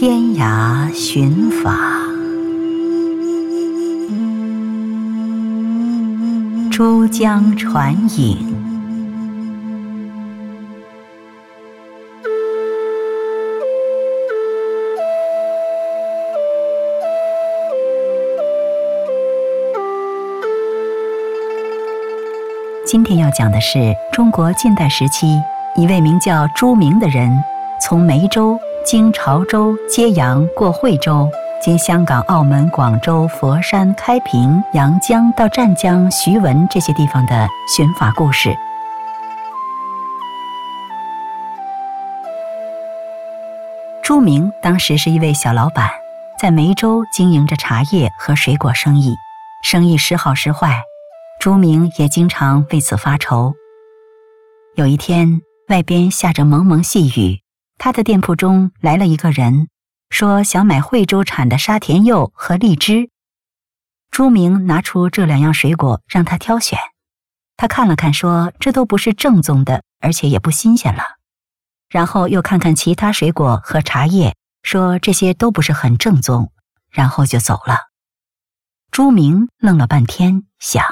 天涯寻法，珠江传影。今天要讲的是中国近代时期一位名叫朱明的人，从梅州经潮州、揭阳过惠州，经香港、澳门、广州、佛山、开平、阳江到湛江、徐闻这些地方的寻法故事。朱明当时是一位小老板，在梅州经营着茶叶和水果生意，生意时好时坏。朱明也经常为此发愁。有一天，外边下着蒙蒙细雨，他的店铺中来了一个人，说想买惠州产的沙田柚和荔枝。朱明拿出这两样水果让他挑选，他看了看，说这都不是正宗的，而且也不新鲜了。然后又看看其他水果和茶叶，说这些都不是很正宗，然后就走了。朱明愣了半天，想。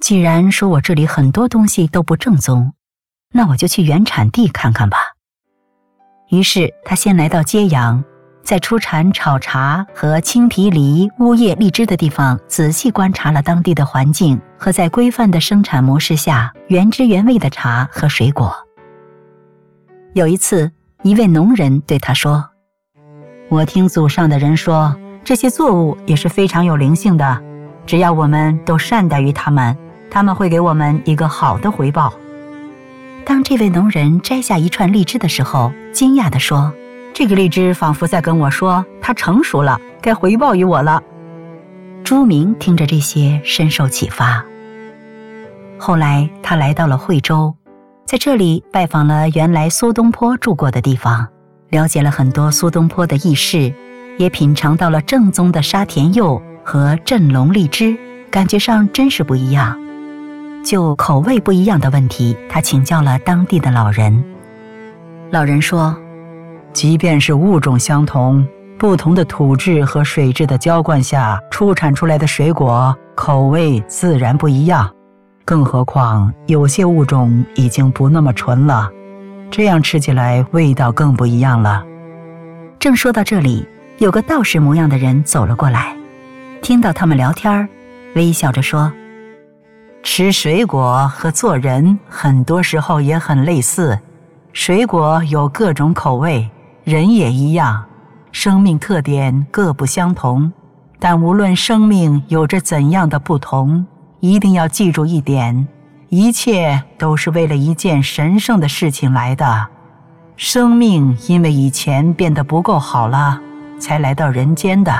既然说我这里很多东西都不正宗，那我就去原产地看看吧。于是他先来到揭阳，在出产炒茶和青皮梨、乌叶荔枝的地方，仔细观察了当地的环境和在规范的生产模式下原汁原味的茶和水果。有一次，一位农人对他说：“我听祖上的人说，这些作物也是非常有灵性的，只要我们都善待于它们。”他们会给我们一个好的回报。当这位农人摘下一串荔枝的时候，惊讶地说：“这个荔枝仿佛在跟我说，它成熟了，该回报于我了。”朱明听着这些，深受启发。后来，他来到了惠州，在这里拜访了原来苏东坡住过的地方，了解了很多苏东坡的轶事，也品尝到了正宗的沙田柚和镇龙荔枝，感觉上真是不一样。就口味不一样的问题，他请教了当地的老人。老人说：“即便是物种相同，不同的土质和水质的浇灌下出产出来的水果，口味自然不一样。更何况有些物种已经不那么纯了，这样吃起来味道更不一样了。”正说到这里，有个道士模样的人走了过来，听到他们聊天微笑着说。吃水果和做人很多时候也很类似，水果有各种口味，人也一样，生命特点各不相同。但无论生命有着怎样的不同，一定要记住一点：一切都是为了一件神圣的事情来的。生命因为以前变得不够好了，才来到人间的。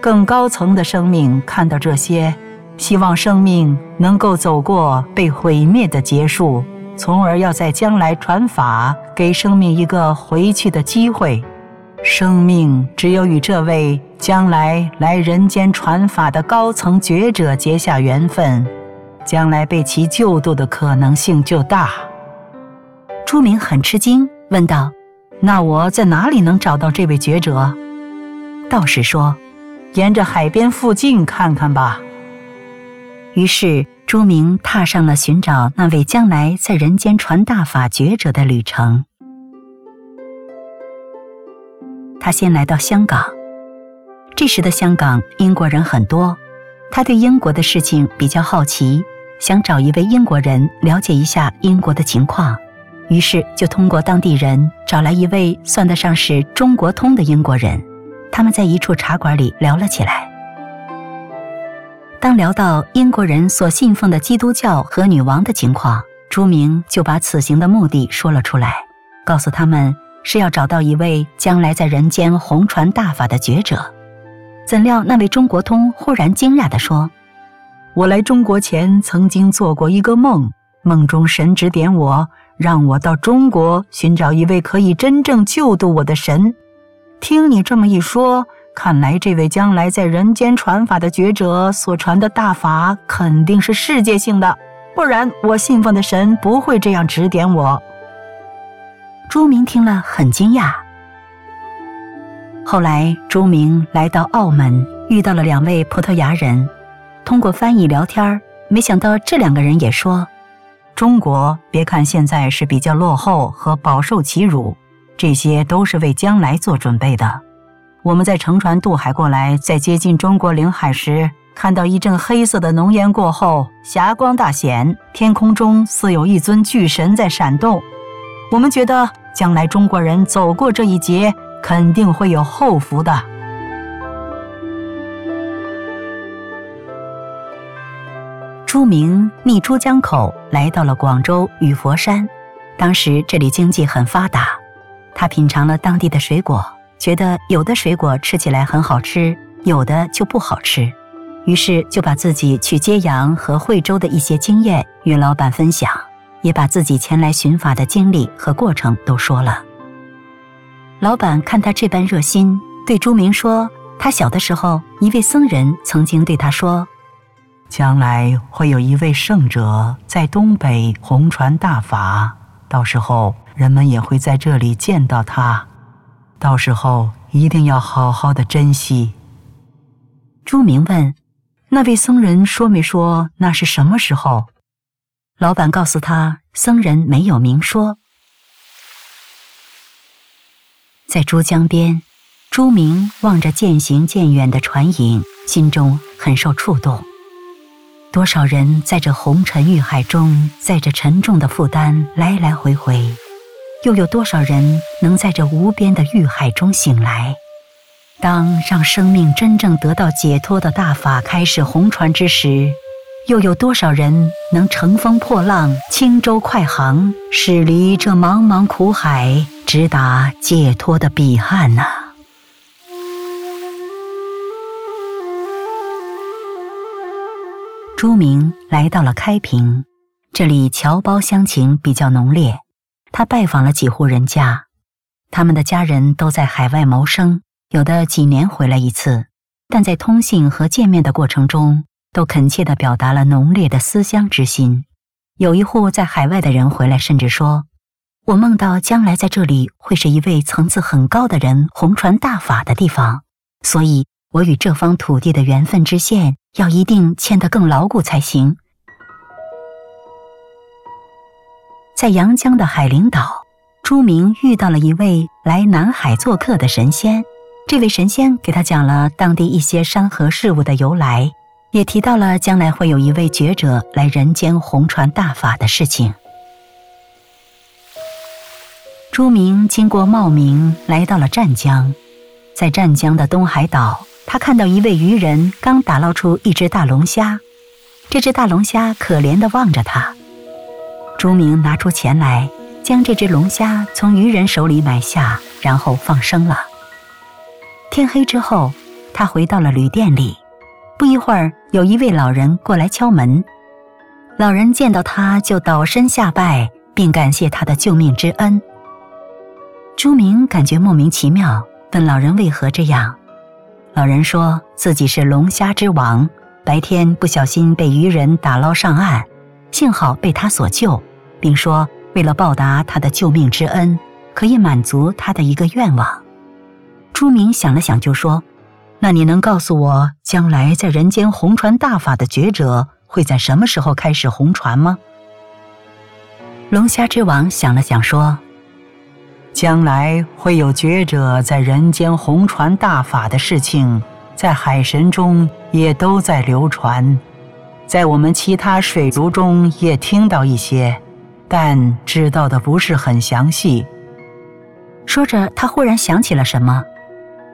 更高层的生命看到这些。希望生命能够走过被毁灭的结束，从而要在将来传法，给生命一个回去的机会。生命只有与这位将来来人间传法的高层觉者结下缘分，将来被其救度的可能性就大。朱明很吃惊，问道：“那我在哪里能找到这位觉者？”道士说：“沿着海边附近看看吧。”于是，朱明踏上了寻找那位将来在人间传大法觉者的旅程。他先来到香港，这时的香港英国人很多，他对英国的事情比较好奇，想找一位英国人了解一下英国的情况，于是就通过当地人找来一位算得上是中国通的英国人，他们在一处茶馆里聊了起来。当聊到英国人所信奉的基督教和女王的情况，朱明就把此行的目的说了出来，告诉他们是要找到一位将来在人间弘传大法的觉者。怎料那位中国通忽然惊讶地说：“我来中国前曾经做过一个梦，梦中神指点我，让我到中国寻找一位可以真正救度我的神。听你这么一说。”看来，这位将来在人间传法的觉者所传的大法肯定是世界性的，不然我信奉的神不会这样指点我。朱明听了很惊讶，后来朱明来到澳门，遇到了两位葡萄牙人，通过翻译聊天没想到这两个人也说：“中国别看现在是比较落后和饱受欺辱，这些都是为将来做准备的。我们在乘船渡海过来，在接近中国领海时，看到一阵黑色的浓烟过后，霞光大显，天空中似有一尊巨神在闪动。我们觉得将来中国人走过这一劫。”肯定会有后福的。朱明逆珠江口来到了广州与佛山，当时这里经济很发达，他品尝了当地的水果，觉得有的水果吃起来很好吃，有的就不好吃，于是就把自己去揭阳和惠州的一些经验与老板分享，也把自己前来寻法的经历和过程都说了。老板看他这般热心，对朱明说：“他小的时候，一位僧人曾经对他说，将来会有一位圣者在东北红传大法，到时候人们也会在这里见到他，到时候一定要好好的珍惜。”朱明问：“那位僧人说没说那是什么时候？”老板告诉他：“僧人没有明说。”在珠江边，朱明望着渐行渐远的船影，心中很受触动。多少人在这红尘欲海中，载着沉重的负担来来回回，又有多少人能在这无边的欲海中醒来？当让生命真正得到解脱的大法开始红传之时，又有多少人能乘风破浪、轻舟快航，驶离这茫茫苦海？直达解脱的彼岸呢！朱明来到了开平，这里侨胞乡情比较浓烈。他拜访了几户人家，他们的家人都在海外谋生，有的几年回来一次，但在通信和见面的过程中，都恳切地表达了浓烈的思乡之心。有一户在海外的人回来，甚至说。我梦到将来在这里会是一位层次很高的人红传大法的地方，所以我与这方土地的缘分之线要一定牵得更牢固才行。在阳江的海陵岛，朱明遇到了一位来南海做客的神仙，这位神仙给他讲了当地一些山河事物的由来，也提到了将来会有一位觉者来人间红传大法的事情。朱明经过茂名，来到了湛江。在湛江的东海岛，他看到一位渔人刚打捞出一只大龙虾。这只大龙虾可怜地望着他。朱明拿出钱来，将这只龙虾从渔人手里买下，然后放生了。天黑之后，他回到了旅店里。不一会儿，有一位老人过来敲门。老人见到他就倒身下拜，并感谢他的救命之恩。朱明感觉莫名其妙，问老人为何这样。老人说自己是龙虾之王，白天不小心被渔人打捞上岸，幸好被他所救，并说为了报答他的救命之恩，可以满足他的一个愿望。朱明想了想，就说：“那你能告诉我，将来在人间红传大法的觉者会在什么时候开始红传吗？”龙虾之王想了想，说。将来会有觉者在人间红传大法的事情，在海神中也都在流传，在我们其他水族中也听到一些，但知道的不是很详细。说着，他忽然想起了什么：“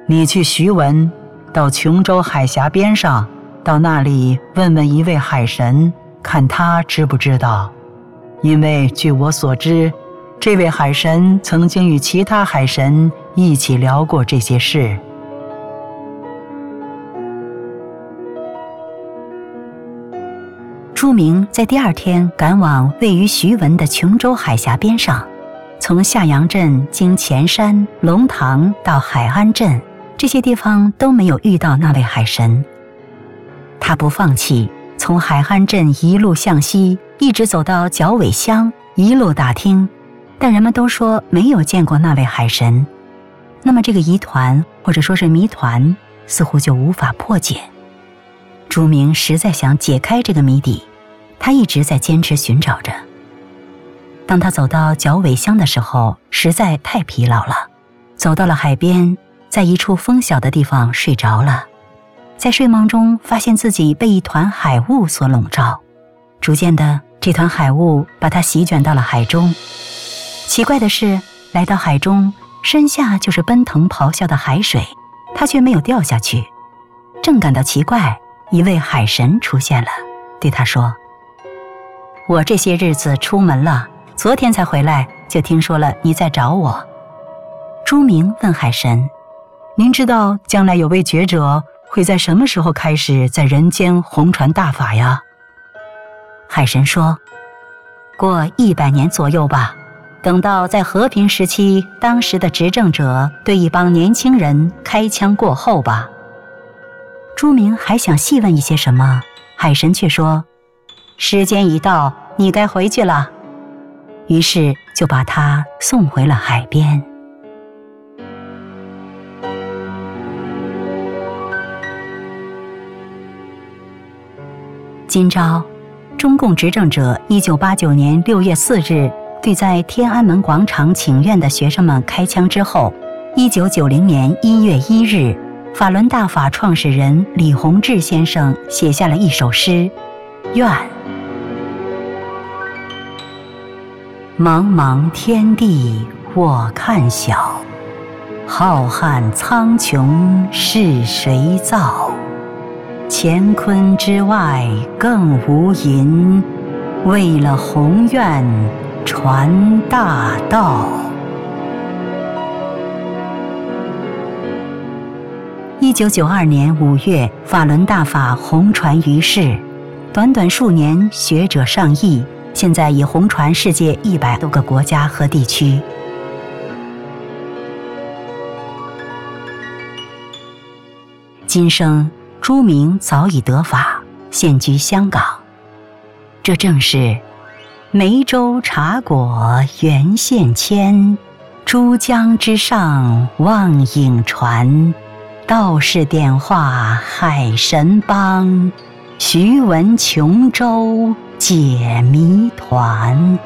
你去徐闻，到琼州海峡边上，到那里问问一位海神，看他知不知道。因为据我所知。”这位海神曾经与其他海神一起聊过这些事。朱明在第二天赶往位于徐闻的琼州海峡边上，从下阳镇经前山、龙塘到海安镇，这些地方都没有遇到那位海神。他不放弃，从海安镇一路向西，一直走到角尾乡，一路打听。但人们都说没有见过那位海神。那么这个疑团或者说是谜团似乎就无法破解。朱明实在想解开这个谜底，他一直在坚持寻找着。当他走到脚尾乡的时候，实在太疲劳了，走到了海边，在一处风小的地方睡着了。在睡梦中，发现自己被一团海雾所笼罩，逐渐的，这团海雾把他席卷到了海中。奇怪的是，来到海中，身下就是奔腾咆哮的海水，他却没有掉下去。正感到奇怪，一位海神出现了，对他说：“我这些日子出门了。”昨天才回来，就听说了你在找我。朱明问海神：“您知道将来有位觉者会在什么时候开始在人间弘传大法呀？”海神说：“过一百年左右吧。等到在和平时期，当时的执政者对一帮年轻人开枪过后吧。”朱明还想细问一些什么，海神却说：“时间一到，你该回去了。”于是就把他送回了海边。今朝，中共执政者一九八九年六月四日对在天安门广场请愿的学生们开枪之后，一九九零年一月一日，法轮大法创始人李洪志先生写下了一首诗《愿》。茫茫天地我看小，浩瀚苍穹是谁造？乾坤之外更无垠，为了宏愿传大道。一九九二年五月，法轮大法红传于世，短短数年，学者上亿。现在已红传世界一百多个国家和地区。今生朱明早已得法，现居香港。这正是梅州茶果原现迁，珠江之上望影传，道士点化海神帮，徐闻琼州。解谜团。